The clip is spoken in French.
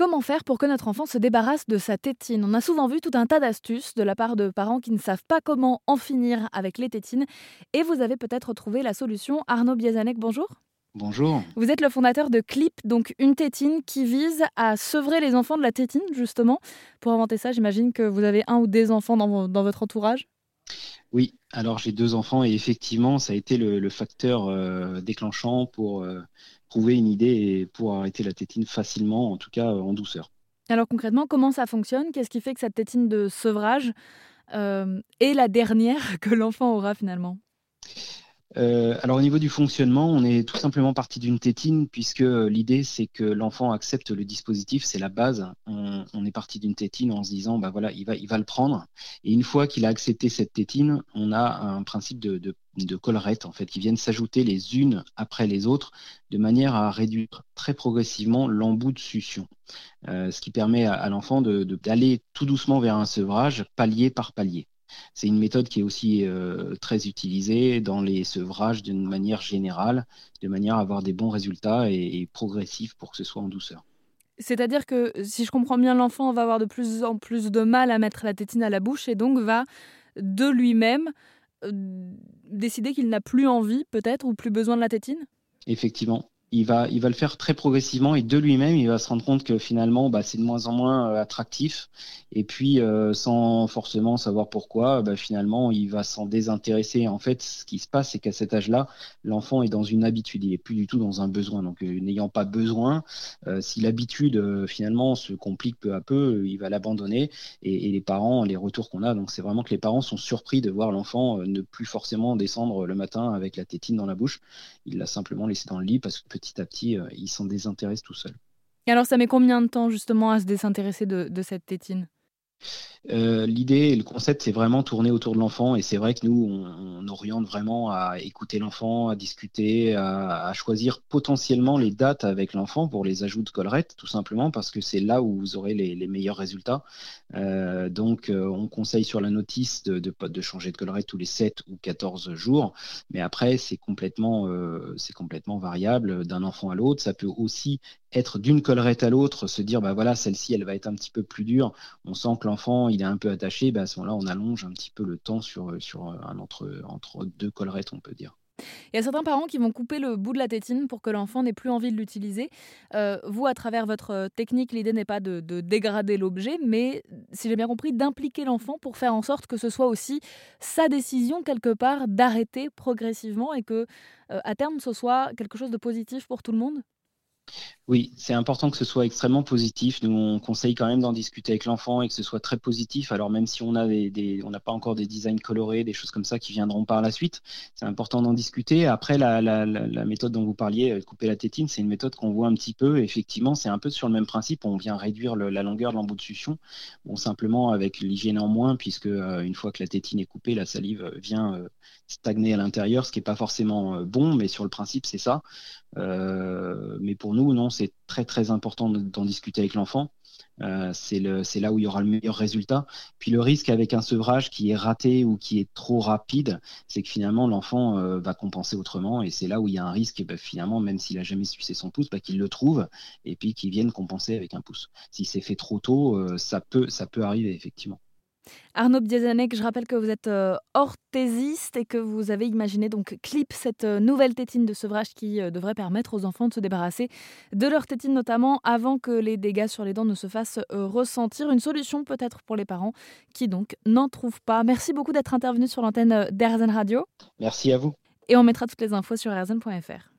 Comment faire pour que notre enfant se débarrasse de sa tétine On a souvent vu tout un tas d'astuces de la part de parents qui ne savent pas comment en finir avec les tétines. Et vous avez peut-être trouvé la solution. Arnaud Biazanek, bonjour. Bonjour. Vous êtes le fondateur de Clip, donc une tétine qui vise à sevrer les enfants de la tétine, justement. Pour inventer ça, j'imagine que vous avez un ou des enfants dans, votre entourage. Oui, alors j'ai deux enfants et effectivement, ça a été le, facteur euh, déclenchant pour euh, trouver une idée et pour arrêter la tétine facilement, en tout cas en douceur. Alors concrètement, comment ça fonctionne? Qu'est-ce qui fait que cette tétine de sevrage euh, est la dernière que l'enfant aura finalement? Euh, alors au niveau du fonctionnement, on est tout simplement parti d'une tétine puisque euh, l'idée c'est que l'enfant accepte le dispositif, c'est la base. On, est parti d'une tétine en se disant bah voilà il va il va le prendre et une fois qu'il a accepté cette tétine, on a un principe de, collerette en fait qui viennent s'ajouter les unes après les autres de manière à réduire très progressivement l'embout de succion, euh, ce qui permet à, l'enfant d'aller tout doucement vers un sevrage palier par palier. C'est une méthode qui est aussi euh, très utilisée dans les sevrages d'une manière générale, de manière à avoir des bons résultats et, progressifs pour que ce soit en douceur. C'est-à-dire que si je comprends bien, l'enfant va avoir de plus en plus de mal à mettre la tétine à la bouche et donc va de lui-même euh, décider qu'il n'a plus envie peut-être ou plus besoin de la tétine? Effectivement, il va, il va le faire très progressivement et de lui-même, il va se rendre compte que finalement, bah, c'est de moins en moins euh, attractif. Et puis, euh, sans forcément savoir pourquoi, bah, finalement, il va s'en désintéresser. En fait, ce qui se passe, c'est qu'à cet âge-là, l'enfant est dans une habitude, il est plus du tout dans un besoin. Donc, euh, n'ayant pas besoin, si l'habitude finalement se complique peu à peu, il va l'abandonner. Et, et, les parents, les retours qu'on a, donc c'est vraiment que les parents sont surpris de voir l'enfant ne plus forcément descendre le matin avec la tétine dans la bouche. Il l'a simplement laissé dans le lit parce que petit à petit, euh, il s'en désintéresse tout seul. Et alors, ça met combien de temps justement à se désintéresser de cette tétine? Euh, l'idée et le concept, c'est vraiment tourner autour de l'enfant. Et c'est vrai que nous, on, oriente vraiment à écouter l'enfant, à discuter, à, choisir potentiellement les dates avec l'enfant pour les ajouts de collerette, tout simplement parce que c'est là où vous aurez les, meilleurs résultats. Euh, donc, euh, on conseille sur la notice de, changer de collerette tous les 7 ou 14 jours. Mais après, c'est complètement, complètement variable d'un enfant à l'autre. Ça peut aussi être d'une collerette à l'autre, se dire, bah voilà, celle-ci, elle va être un petit peu plus dure. On sent que l'enfant, il est un peu attaché. Bah à ce moment-là, on allonge un petit peu le temps sur, sur un entre, entre deux collerettes, on peut dire. Il y a certains parents qui vont couper le bout de la tétine pour que l'enfant n'ait plus envie de l'utiliser. Euh, vous, à travers votre technique, l'idée n'est pas de, de dégrader l'objet, mais, si j'ai bien compris, d'impliquer l'enfant pour faire en sorte que ce soit aussi sa décision, quelque part, d'arrêter progressivement et que, euh, à terme, ce soit quelque chose de positif pour tout le monde? Oui, c'est important que ce soit extrêmement positif. Nous, on conseille quand même d'en discuter avec l'enfant et que ce soit très positif. Alors même si on a des, on n'a pas encore des designs colorés, des choses comme ça qui viendront par la suite, c'est important d'en discuter. Après, la, méthode dont vous parliez, euh, couper la tétine, c'est une méthode qu'on voit un petit peu. Effectivement, c'est un peu sur le même principe. On vient réduire la longueur de l'embout de succion, bon simplement avec l'hygiène en moins, puisque euh, une fois que la tétine est coupée, la salive vient euh, stagner à l'intérieur, ce qui n'est pas forcément bon, mais sur le principe, c'est ça. Mais pour nous, non, c'est très très important d'en discuter avec l'enfant. Euh, c'est là où il y aura le meilleur résultat. Puis le risque avec un sevrage qui est raté ou qui est trop rapide, c'est que finalement l'enfant euh, va compenser autrement et c'est là où il y a un risque, bah, finalement, même s'il a jamais sucé son pouce, bah, qu'il le trouve et puis qu'il vienne compenser avec un pouce. Si c'est fait trop tôt, euh, ça, peut, ça peut arriver effectivement. Arnaud Biazanek, je rappelle que vous êtes euh, orthésiste et que vous avez imaginé donc Clip, cette euh, nouvelle tétine de sevrage qui euh, devrait permettre aux enfants de se débarrasser de leur tétine notamment avant que les dégâts sur les dents ne se fassent ressentir. Une solution peut-être pour les parents qui donc n'en trouvent pas. Merci beaucoup d'être intervenu sur l'antenne d'Airzen Radio. Merci à vous. Et on mettra toutes les infos sur airzen.fr.